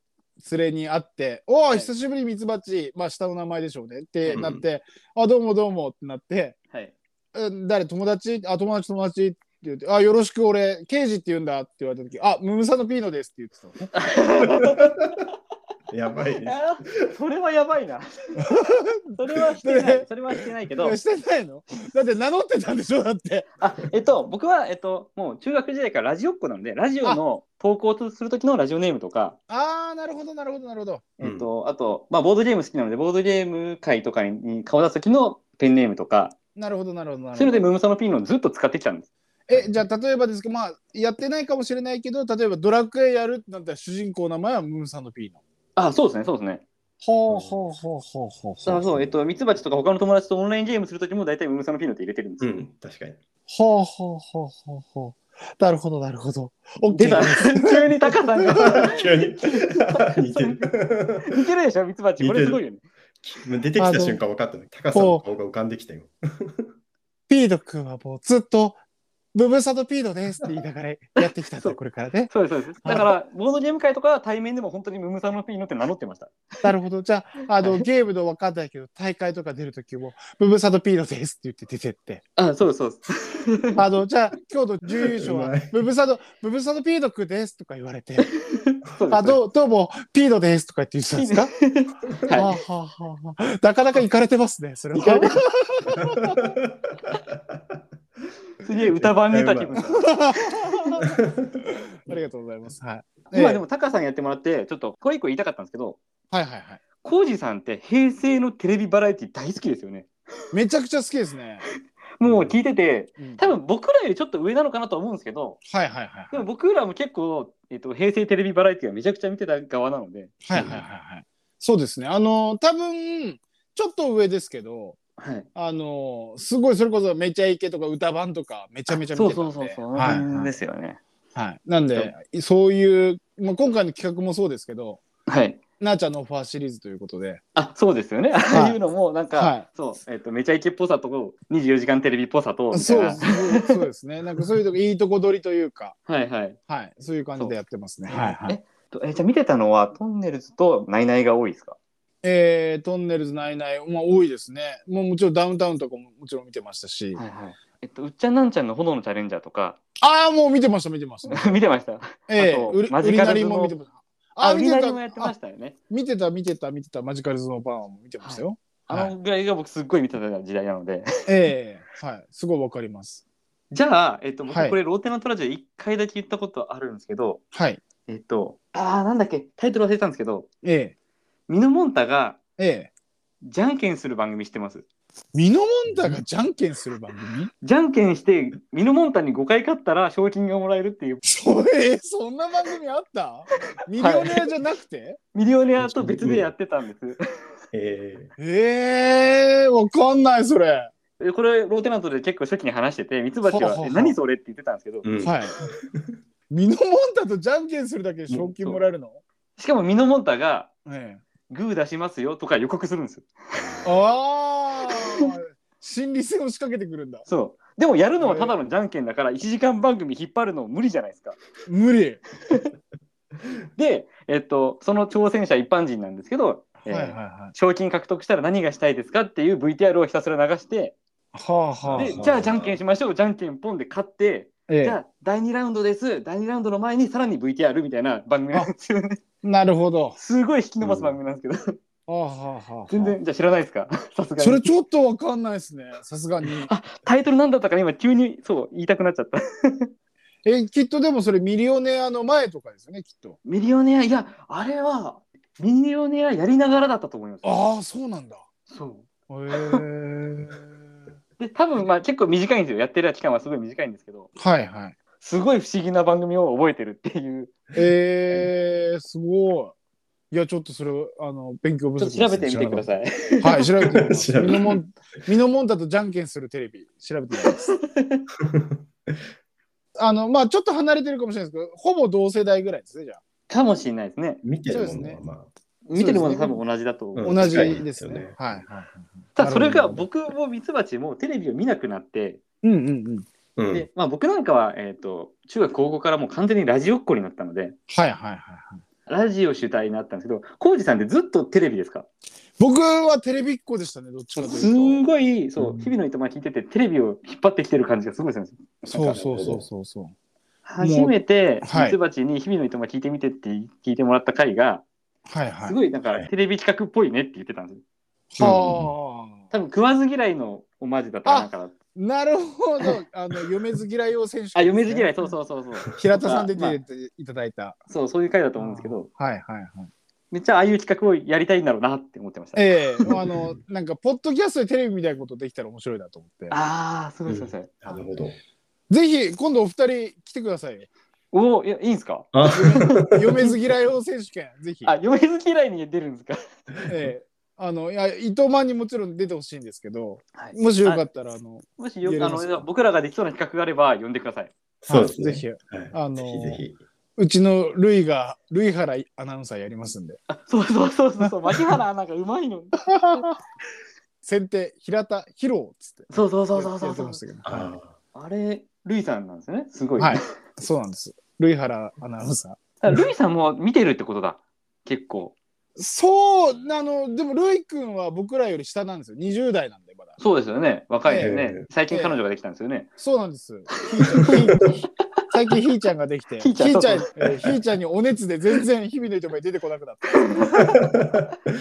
連れに会って「おおい。久しぶりミツバチ」まあ下の名前でしょうね。ってなって「あどうもどうも」ってなってはい。「うん誰？友達あ友達友達」って言って「あよろしく俺刑事って言うんだ」って言われた時「あムムサノピーノです」って言ってたの。ね。やばい それはやばいな。それはしてない。それはしてないけど、してないの？だって名乗ってたんでしょだって。あ、えっと、僕は、えっと、もう中学時代からラジオっ子なので、ラジオの投稿する時のラジオネームとか、ああなるほどなるほどなるほど。うんえっと、あと、まあ、ボードゲーム好きなので、ボードゲーム会とかに顔出す時のペンネームとか、なるほどなるほどなるほどそういうのでムムサノピーノをずっと使ってきたんです。えじゃあ例えばですけどまあやってないかもしれないけど例えばドラクエやるってなったら主人公の名前はムーンサンドピーノあ、そうですね、そうですね。ほうほうほうほうほうそうそう、えっと、ミツバチとか他の友達とオンラインゲームするときも大体ムムサノピーノって入れてるんですよ。うん、確かに。ほうほうほうほうほうなるほどなるほど出 OK た 急にタカさんが急に。似てる。似てるでしょ、ミツバチ。これすごいよね。出てきた瞬間分かったね。高さんの顔が浮かんできたよ。ピード君はもうずっとブブサドピードですって言いながらやってきたとこれからね。そうです、そうです。だから、ボードゲーム会とかは対面でも本当にムムサノピーノって名乗ってました。なるほど。じゃああのゲームの分かんないけど大会とか出るときもブブサドピードですって言って出てって。あ、そうです、そうです。あのじゃあ今日の準優勝はブブサドブブサドピード君ですとか言われて。あどうどうもピードですとか言って言ってたんですか？はあははあはあはあ。なかなか行かれてますねそれは。すげえ歌番ネタ気分だ。ありがとうございます。はい。今でも、もタカさんやってもらって、ちょっとこれ一個言いたかったんですけど、はいはいはい。コウジさんって平成のテレビバラエティ大好きですよね。めちゃくちゃ好きですね。もう聞いてて、うん多分僕らよりちょっと上なのかなと思うんですけど、はいはいはい。でも僕らも結構、えっと、平成テレビバラエティはめちゃくちゃ見てた側なので、はいはいはいはい。そうですね。あの多分ちょっと上ですけど、はい。あのすごいそれこそめちゃイケとか歌番とかめちゃめちゃ見そうてたんで。そうそうそう、はいはい、ですよね。はい。なんでそういうまあ今回の企画もそうですけど、はい。なあちゃんのオファーシリーズということで、あそうですよね。はいああいうのもなんか、はいそう、えっと、めちゃイケっぽさと24時間テレビっぽさと。そうそうそうですね。なんかそういうとこいいとこ取りというか、はいはい。はい、そういう感じでやってますね。はいはい。えじゃあ見てたのはトンネルズとナイナイが多いですか？えー、トンネルズないない、まあ多いですね。もうもちろんダウンタウンとかももちろん見てましたし、はいはい。えっと、うっちゃんなんちゃんの炎のチャレンジャーとか、ああもう見てました見てました。見てました？ええあと売りマジカルズも見てました。あ、見てもやってましたよね。見てた見てた見てたマジカルズのパンも見てましたよ。あのぐらいが僕すっごい見てた時代なので。ええはいすごいわかります。じゃあ、えっと、これローテナントラジオ1回だけ言ったことあるんですけど、はいえっと、あーなんだっけ、タイトル忘れたんですけど、えミノモンタがええ。えじゃんけんする番組知ってます。ミノモンタがじゃんけんする番組？じゃんけんして、ミノモンタに5回勝ったら賞金がもらえるっていう、それそんな番組あった？ミリオネアじゃなくて、ミリオネアと別でやってたんです。ええ。えわかんないそれ。でこれ、ローテナントで結構初期に話してて、ミツバチは、ほうほうほうえ何それって言ってたんですけど、ーうん。はい。ミノモンタとじゃんけんするだけで賞金もらえるの？しかもミノモンタが、ええグー出しますよとか予告するんですよ。ああ心理戦を仕掛けてくるんだ。そう。でもやるのはただのじゃんけんだから、1時間番組引っ張るの無理じゃないですか。無理。で、えっと、その挑戦者一般人なんですけど、えーはいはいはい。賞金獲得したら何がしたいですかっていう VTR をひたすら流して、はあはあ。でじゃあじゃんけんしましょう、じゃんけんポンで勝って、えじゃあ第2ラウンドです、第2ラウンドの前にさらに VTR みたいな番組なんですよね。え、なるほど。すごい引き伸ばす番組なんですけど、はあはあはあ。全然、じゃあ知らないですか？さすがに。それちょっとわかんないですね。さすがに。あタイトルなんだったかな今急にそう言いたくなっちゃった。え、きっとでもそれミリオネアの前とかですよね、きっと。ミリオネア、いや、あれはミリオネアやりながらだったと思います。ああ、そうなんだ。そう。へえ。で、多分まあ結構短いんですよ。やってる期間はすごい短いんですけど、はいはい。すごい不思議な番組を覚えてるっていう。えー、すごい。いや、ちょっとそれ、あの、勉強不ちょ足っと調べてみてくだい。さい。はい、調べてみます。調べてミノモン、ミノモンタとじゃんけんするテレビ、調べてみます。あの、まあちょっと離れてるかもしれないですけど、ほぼ同世代ぐらいですね、じゃあ。かもしれないですね。見てるもそうですねのはまあ、見てるもの多分同じだと思う。うん同じでですねね。はいはいはい。ただそれが僕もミツバチもテレビを見なくなって、うんうんうん。うんでまあ、僕なんかは、えー、と中学高校からもう完全にラジオっ子になったのではいはいはいはい。ラジオ主体になったんですけど浩二さんってずっとテレビですか？僕はテレビっ子でしたね、どっちかとすいうんごいそう、うん日々の糸満聞いててテレビを引っ張ってきてる感じがすごいです。そうそうそうそうそう。初めてはいミツバチに日々の糸満聞いてみてって聞いてもらった回がはいはい。すごいなんかテレビ企画っぽいねって言ってたんですよはあ。多分食わず嫌いのオマージュだったかなんかななるほど。あの、嫁ず嫌いを選手、あ嫁ず嫌いそうそうそうそう平田さん出まあていただいた。そうそういう回だと思うんですけど、はいはいはい。めっちゃああいう企画をやりたいんだろうなって思ってました。ええあの、なんか、ポッドキャストでテレビみたいなことできたら面白いなと思って。ああ、すごいすごい。なるほど。ぜひ、今度お二人来てくださいよ。おお、いや、いいんですか？あ？嫁ず嫌い王選手権、ぜひ。あ、嫁好き嫌いに出るんですか？ええあの、いや、伊藤マンにもちろん出てほしいんですけど、はいもしよかったら、あの、もしよあやりますの僕らができそうな企画があれば呼んでください。そうですね。ぜひ、はいあのぜひぜひ。うちのルイが、ルイ原アナウンサーやりますんで。あそうそうそうそうそう、牧原なんかうまいの。先手、平田、ヒロっつって。そうそうそうそうやそうそうけど。ああれ、ルイさんなんですよね。すごい。はい。そうなんです。ルイ原アナウンサー。あルイさんも見てるってことだ。結構。そう、あの、でも、ルイ君は僕らより下なんですよ。20代なんで、まだ。そうですよね。若いですよね。ええ最近彼女ができたんですよね。そうなんです。最近ひーちゃんができて、ひーちゃんひーちゃん、にお熱で全然日々の糸まで出てこなくなっ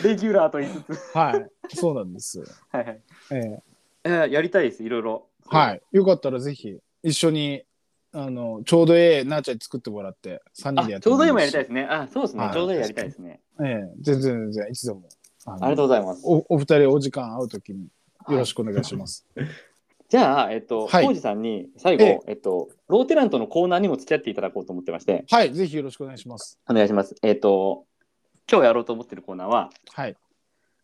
レギュラーと言いつつ。た。はい。そうなんです。はいはい。えーえーやりたいです、いろいろ。はい。よかったらぜひ、一緒に、あの、ちょうどええなーちゃんに作ってもらって、3人あでやってちょうど今やりたいい。ですね。あ、そうですね。はいちょうどやりたいですね。ええ全然全然、いつでも。あのありがとうございます。おお二人お時間会うときによろしくお願いします。じゃあ、えっと、はい浩二さんに最後、ええっと、ローテナントのコーナーにも付き合っていただこうと思ってまして、はい、ぜひよろしくお願いします。お願いします。えっと、今日やろうと思ってるコーナーは、はい。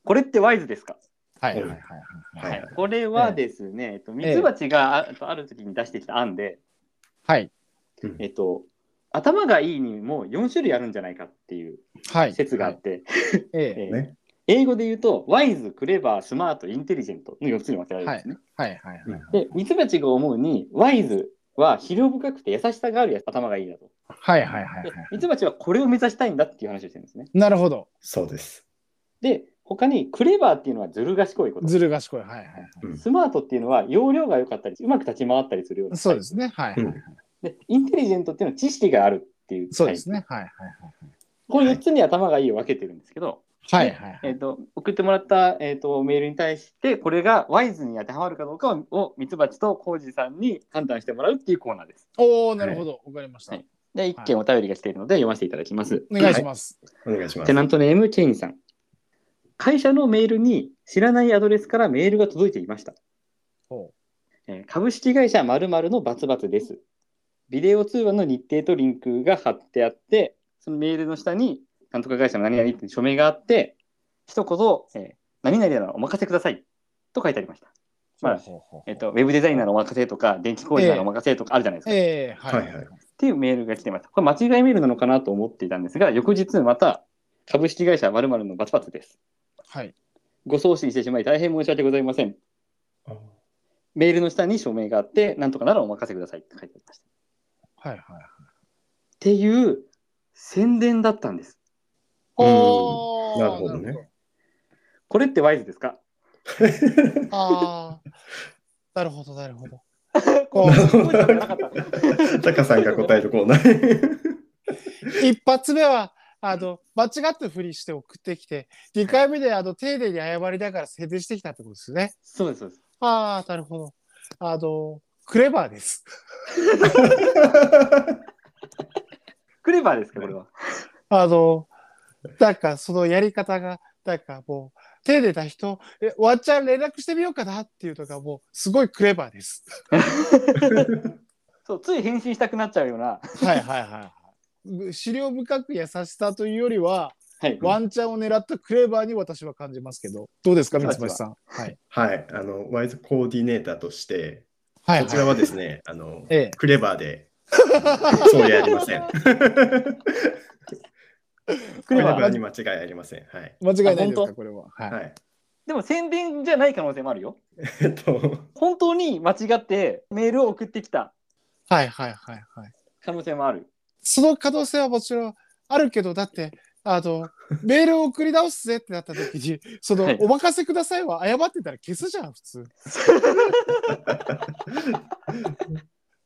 これってワイズですか？はい、うんはい、はい。これはですね、えっと、ミツバチがあ,、ある時に出してきた案で、はい。えっと、頭がいいにも4種類あるんじゃないかっていうはい。説があって、えええーね英語で言うと、ワイズ、クレバー、スマート、インテリジェントの4つに分けられるんですね。はい、はい、はい。で、ミツバチが思うに、ワイズは肥料深くて優しさがあるやつ頭がいいだと。はい、はい、はい。ではいミツバチはこれを目指したいんだっていう話をしてるんですね。なるほど。そうです。で、他にクレバーっていうのはずる賢いこと。ずる賢い。はい、はい、はい。うんスマートっていうのは容量が良かったり、うまく立ち回ったりするような。そうですね。はい、はい。で、インテリジェントっていうのは知識があるっていう。そうですね。はい、はい、この4つに頭がいいを分けてるんですけど、はい。はい、はい。えー、と送ってもらった、えー、とメールに対して、これがワイズに当てはまるかどうかををミツバチとコウジさんに判断してもらうっていうコーナーです。おおなるほど。わかりましたはい。で、一件お便りが来ているので読ませていただきます。お願いします。お願いしますテ。ナントネーム、ケインさん。会社のメールに知らないアドレスからメールが届いていました。ほえー株式会社〇〇のバツバツです。ビデオ通話の日程とリンクが貼ってあって、そのメールの下に、なんとか会社の何々っていう署名があって、一言、えー何々ならお任せくださいと書いてありました。まあほうほうえっと、ウェブデザイナーのお任せとか、電気工事ならお任せとかあるじゃないですか。っええはい、はいはいていうメールが来てました。これ間違いメールなのかなと思っていたんですが、翌日また株式会社〇〇のバツバツです。はい。ご送信してしまい大変申し訳ございません。あメールの下に署名があって、なんとかならお任せくださいって書いてありました。っはい、はい。ていう宣伝だったんです。おーなるほどね。これってワイズですか？ああ。なるほど、なるほど。こう。タカ さんが答えるコーナー。一発目は、あの、間違ったふりして送ってきて、二回目で、あの、丁寧に謝りながら宣伝してきたってことですね。そうです、そうです。ああ、なるほど。あの、クレバーです。クレバーですか、これは？あの、なんかそのやり方が、なんかもう、丁寧な人、え、ワンちゃん連絡してみようかなっていうのがもう、すごいクレバーです。そう、つい返信したくなっちゃうような。はいはいはいはい。資料深く優しさというよりは、はい。ワンチャンを狙ったクレバーに私は感じますけど、どうですか、三橋さん？はい。はい。あの、ワイズコーディネーターとして、はい、こちらはですね、あの、ええクレバーで、そうやりません。クレバーに間違いありません。はい。間違いないですか、あ本当？これは。はい。はい。でも宣伝じゃない可能性もあるよ。えっと、本当に間違ってメールを送ってきたはいはいはいはい。可能性もある。その可能性はもちろんあるけど、だって、あの、メールを送り直すぜってなった時に、その、はいお任せくださいは謝ってたら消すじゃん、普通。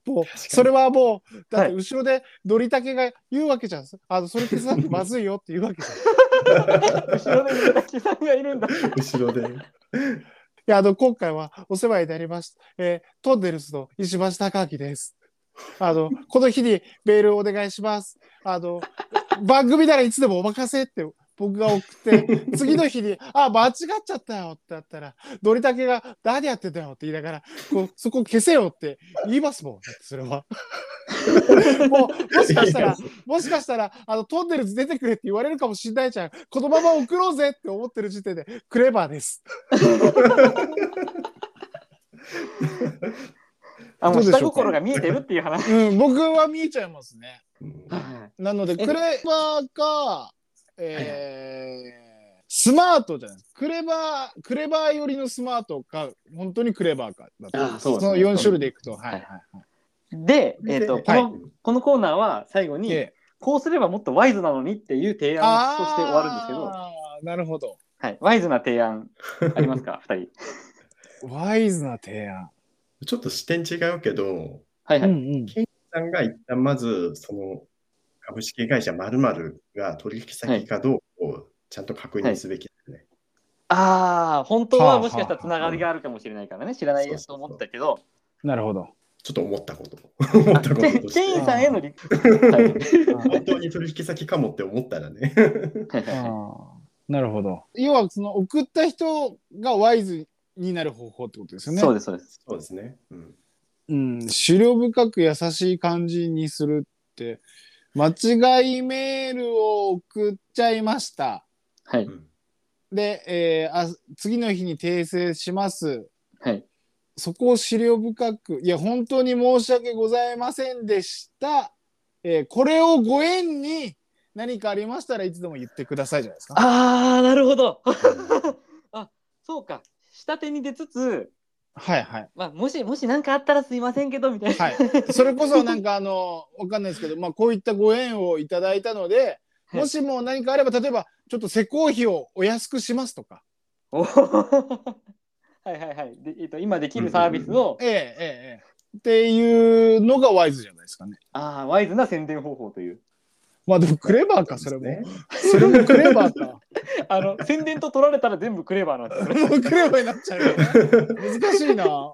もう、それはもう、だって後ろでドリタケが言うわけじゃん。あの、それ消さなきゃまずいよって言うわけじゃん。後ろで水滝さんがいるんだ。後ろで。いや、あの、今回はお世話になりました。えートンネルズの石橋貴明です。あの、この日にメールをお願いします。あの、番組ならいつでもお任せって僕が送って、次の日に、あ、間違っちゃったよってやったら、ドリタケが、何やってたよって言いながら、こうそこ消せよって言いますもん。それは。もう、もしかしたら、もしかしたら、あの、トンネルズ出てくれって言われるかもしれないじゃん。このまま送ろうぜって思ってる時点で、クレバーです。あ、もう下心が見えてるっていう話。うん、僕は見えちゃいますね。うんなので、えクレバーか、えースマートじゃないですか。クレバー、クレバー寄りのスマートか、本当にクレバーかだと。あそねの4種類でいくと。はいはいはで、えっ、と、でこの、はいこのコーナーは最後い。に、でこうすればもっとワイズなのにっていう提案として終わるんですけど、あーなるほど。はい、ワイズな提案ありますか、二人。ワイズな提案。ちょっと視点違うけど、はいはい。うんうん。さんが一旦まず、その株式会社〇〇が取引先かどうかをちゃんと確認すべきですね。ああ、本当はもしかしたらつながりがあるかもしれないからね、知らないやつと思ったけど、なるほど。ちょっと思ったこと。思ったことケインさんへのリはい本当に取引先かもって思ったらね。なるほど。要は、その送った人がワイズになる方法ってことですよね。そうです、そうです。そうですね。うん。うん、思慮深く優しい感じにするって、間違いメールを送っちゃいました。はい、うんで、えーあ次の日に訂正します。はい。そこを思慮深く、いや、本当に申し訳ございませんでした。えーこれをご縁に何かありましたらいつでも言ってくださいじゃないですか。ああ、なるほど。あ、そうか。下手に出つつ、はいはい。まあ、もし、もし何かあったらすいませんけど、みたいな。はい。それこそなんかあの、わかんないですけど、まあこういったご縁をいただいたので、はいもしも何かあれば、例えば、ちょっと施工費をお安くしますとか。おはいはいはい。でえっと今できるサービスを、ええええええ。っていうのがワイズじゃないですかね。ああ、ワイズな宣伝方法という。まあでもクレバーか、それも。ね。それもクレバーか。あの、宣伝と取られたら全部クレバーなんですよね。もうクレバーになっちゃうよね。難しいな。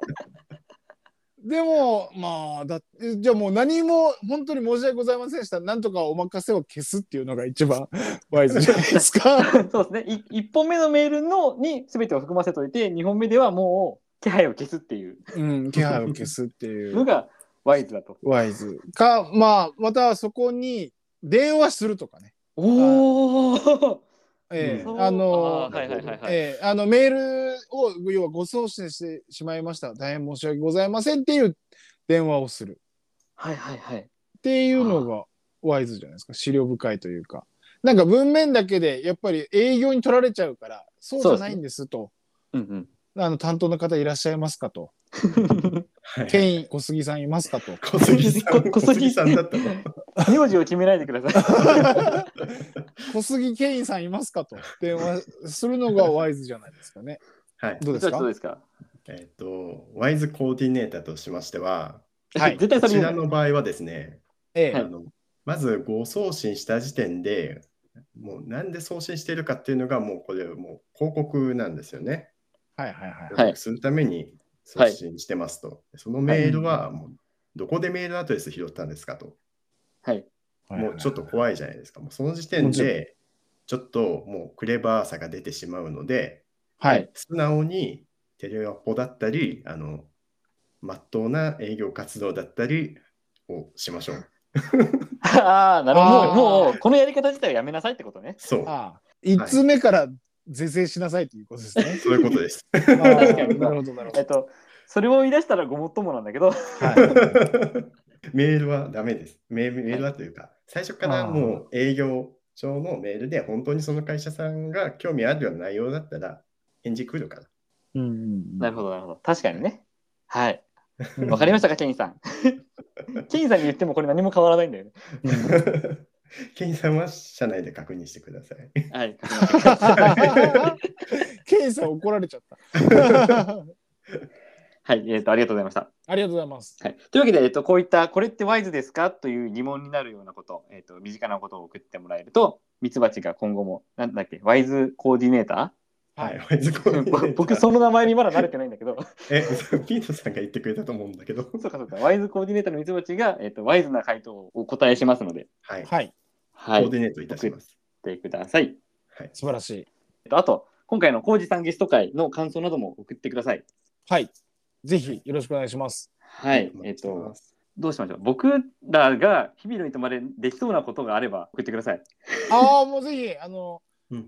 でも、まあ、だえじゃあもう何も本当に申し訳ございませんでした。なんとかお任せを消すっていうのが一番ワイズじゃないですか。そうですね。い1本目のメールのに全てを含ませといて、2本目ではもう気配を消すっていううん、気配を消すっていうのがワイズだと。ワイズ。か、まあ、またはそこに電話するとかね。おお。ええうんあのあーはいはいはいはい。ええあのメールを要はご送信してしまいました。大変申し訳ございませんっていう電話をするはいはいはい。っていうのがワイズじゃないですか。資料深いというか。なんか文面だけでやっぱり営業に取られちゃうから、そうじゃないんですと。うんあの担当の方いらっしゃいますかと。ケイン小杉さんいますかと。小杉さん、こ小杉さんだったの。名字を決めないでください。小杉ケインさんいますかと。電話するのがワイズじゃないですかね。はい。どうですか？どうですか？えっ、と、ワイズコーディネーターとしましては、はい絶対そこちらの場合はですね、ええはいあのまずご送信した時点で、もうなんで送信しているかっていうのが、もうこれ、もう広告なんですよね。はいはいはい。するために送信してますと。そのメールはもう、どこでメールアドレス拾ったんですかと。はい。もうちょっと怖いじゃないですか。もうその時点で、ちょっともうクレバーさが出てしまうので、はい。素直にテレアポだったり、あの、まっとうな営業活動だったりをしましょう。ああ、なるほど。もう、このやり方自体はやめなさいってことね。そう、ああ、一通目から是正しなさいということですね。そういうことです。ああ確かになるほど、なるほえっと、それを言い出したらごもっともなんだけど、ど。はメールはダメです。メールメールはというか、最初からもう営業上のメールで、本当にその会社さんが興味あるような内容だったら、返事来るから。い。うんなるほど、なるほど。確かにね。はい。どわかりましたか、ケインさん。ケインさんに言ってもこれ何も変わらないんだよね。ケインさんは社内で確認してください。はい。ケインさん怒られちゃった。はい、えっ、と、ありがとうございました。ありがとうございます。はい、というわけで、えっと、こういった、これってワイズですか？という疑問になるようなこと、えっと、身近なことを送ってもらえると、ミツバチが今後も、なんだっけ、ワイズコーディネータはい、ワイズコーディネーターー僕、その名前にまだ慣れてないんだけど、え、ピートさんが言ってくれたと思うんだけど。そうかそうか、ワイズコーディネーターのミツバチが、えっと、ワイズな回答をお答えしますので、はい、ははい。コーディネートいたします。てください。はい。素晴らしい。えっと、あと、今回の浩二さんゲスト会の感想なども送ってください。はい。ぜひよろしくお願いします。はい。えっと、どうしましょう。僕らが日々の糸までできそうなことがあれば送ってください。ああ、もうぜひ、あの、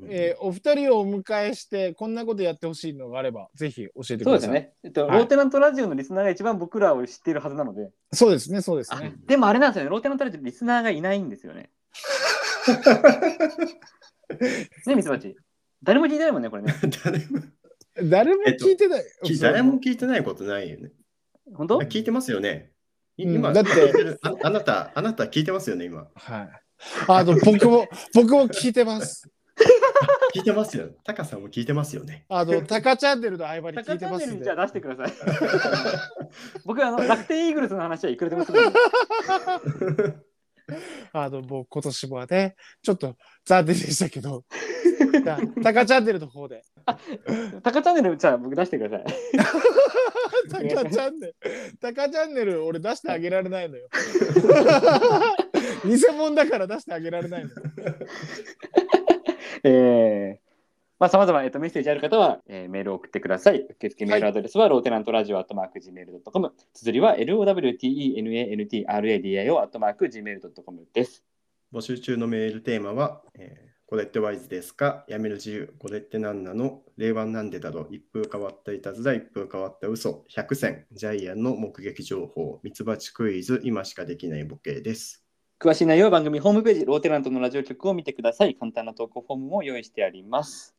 えーお二人をお迎えして、こんなことやってほしいのがあれば、ぜひ教えてください。そうですね。えっと、はいローテナントラジオのリスナーが一番僕らを知っているはずなので。そうですね、そうですあね。でもあれなんですよね。ローテナントラジオリスナーがいないんですよね。ね、ミツバチ。誰も聞いてないもんね、これね。誰も誰も聞いてない。き誰も聞いてないことないよね。本当？聞いてますよね。いうん今、だって聞いてるああなた、あなた聞いてますよね、今。はい。あの、僕も、僕も聞いてます。聞いてますよ。タカさんも聞いてますよね。あの、タカチャンネルの相場に聞いてますんでャンネルにじゃ。あ出してください。僕あの楽天イーグルスの話はいくらでもするんで。あの、もう今年もね、ちょっと残念でしたけど、じゃあタカチャンネルの方で。タカチャンネルじゃあ僕出してください。タカチャンネル、タカチャンネル俺出してあげられないのよ。偽物だから出してあげられないのよ。えーまあ、さまざま、えっと、メッセージある方は、えーメールを送ってください。受付メールアドレスは、ローテナントラジオアットマーク Gmail.com。綴りは、LOWTENANTRADIO アットマーク Gmail.com です。募集中のメールテーマは、えーこれってワイズですか？やめる自由、これって何なの？令和なんでだろう？一風変わったいたずら、一風変わった嘘、100選、ジャイアンの目撃情報、ミツバチクイズ、今しかできないボケです。詳しい内容は番組ホームページ、ローテナントのラジオ局を見てください。簡単な投稿フォームも用意してあります。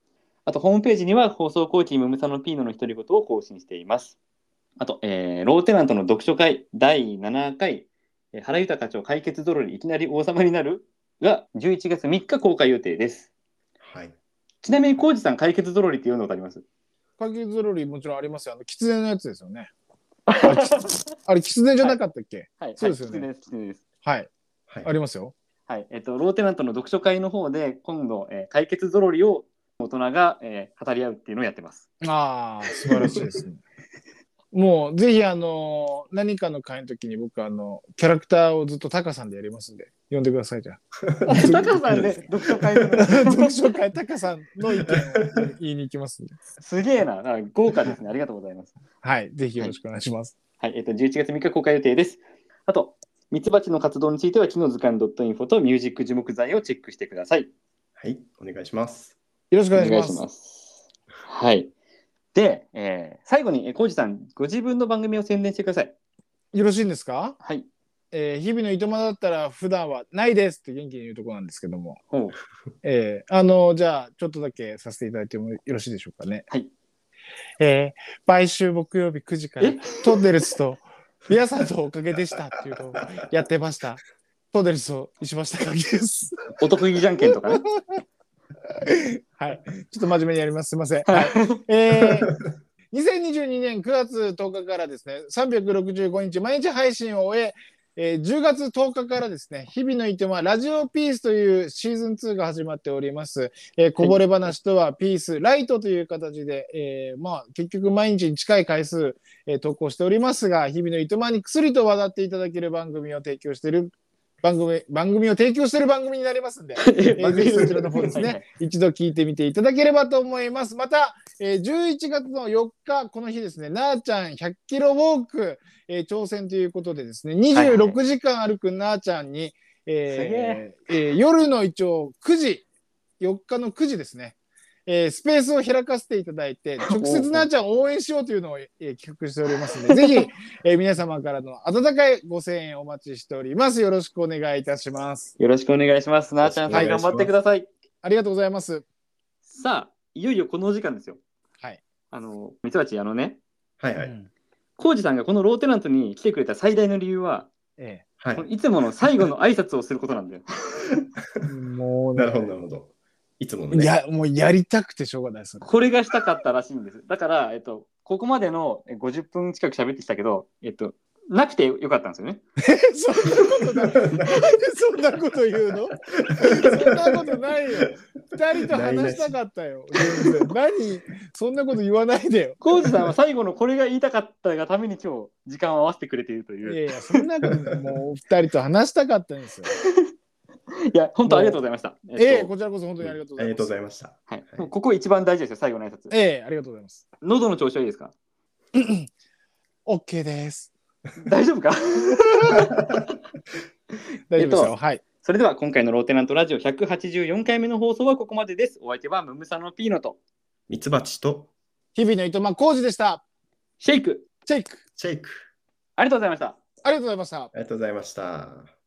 あと、ホームページには放送後期ムムサノピーノの独り言を更新しています。あと、えーローテナントの読書会第7回、えー原豊課長解決ドロリいきなり王様になるが11月3日公開予定です。はい。ちなみに、コウジさん、解決ドロリって読んだことあります？かけずろりもちろんありますよ。あの、狐のやつですよね。あれ、狐じゃなかったっけ、はい、そうですよねはい、きつねですはい、はい。ありますよ。はい、えっと、ローテナントの読書会の方で、今度、えー解決ドロリを大人が、えー語り合うっていうのをやってます。ああ、素晴らしいですね。もう、ぜひ、あの、何かの会の時に僕、あの、キャラクターをずっとタカさんでやりますんで、呼んでください、じゃあ。タカさんで 読書会の読書会、タカさんの意見を言いに行きますんで。すげえな、豪華ですね。ありがとうございます。はい、ぜひよろしくお願いします。はい、えっと、11月3日公開予定です。あと、ミツバチの活動については、木の図鑑 .info とミュージック樹木材をチェックしてください。はい。お願いします。よろしくお願いします。す。はい。で、えー最後に、えー、コウジさん、ご自分の番組を宣伝してください。よろしいんですか？はい。えー日々のいとまだったら普段はないですって元気に言うところなんですけども、えーあのじゃあちょっとだけさせていただいてもよろしいでしょうかね。はい。えー毎週木曜日9時からえ？トンネルズと皆さんのおかげでしたっていうのをやってました。トンネルズと石橋貴明です。お得意じゃんけんとかね。はい。ちょっと真面目にやります。すいません。はい。えー2022年9月10日からですね、365日毎日配信を終え、えー10月10日からですね、日々のいてまラジオピースというシーズン2が始まっております。えーこぼれ話とはピース、ライトという形で、えーまあ結局毎日に近い回数、えー投稿しておりますが、日々のいとまに薬と渡っていただける番組を提供している番組、番組を提供している番組になりますんで、えーぜひそちらの方ですね、一度聞いてみていただければと思います。また、えー11月の4日、この日ですね、なあちゃん100キロウォーク、えー挑戦ということでですね、はい26時間歩くなあちゃんに、えーえ。ー夜の一応9時、4日の9時ですね、えースペースを開かせていただいて、直接なあちゃんを応援しようというのを、えー企画しておりますので、ぜひ、えー皆様からの温かいご声援お待ちしております。よろしくお願いいたします。よろしくお願いします。なあちゃんさん、はい頑張ってください。ありがとうございます。さあ、いよいよこのお時間ですよ。はい。あの、ミツバチ、あのね、はいはい。うんコウジさんがこのローテナントに来てくれた最大の理由は、えはい。いつもの最後の挨拶をすることなんだよ。え もうねなるほど、なるほど。いつものね。いや、もうやりたくてしょうがないです。これがしたかったらしいんです。だから、えっと、ここまでのえ50分近く喋ってきたけど、えっと、なくてよかったんですよね。そんなことない。そんなこと言うの？そんなことないよ。二人と話したかったよ。何？そんなこと言わないでよ。コウジさんは最後のこれが言いたかったがために今日時間を合わせてくれているという。いやいや、そんなこともう二人と話したかったんですよ。いや、本当ありがとうございました。ええこちらこそ本当にありがとうごありがとうざいます。ございました。はいはいここ一番大事ですよ、最後の挨拶。ええありがとうございます。喉の調子はいいですか？OK です。大丈夫か？大丈夫ですよ。えっとはい。それでは今回のローテナントラジオ184回目の放送はここまでです。お相手はムムサノピーノとミツバチと日々のいとま工事でした。シェイク。チェイク。シェイク。ありがとうございました。ありがとうございました。ありがとうございました。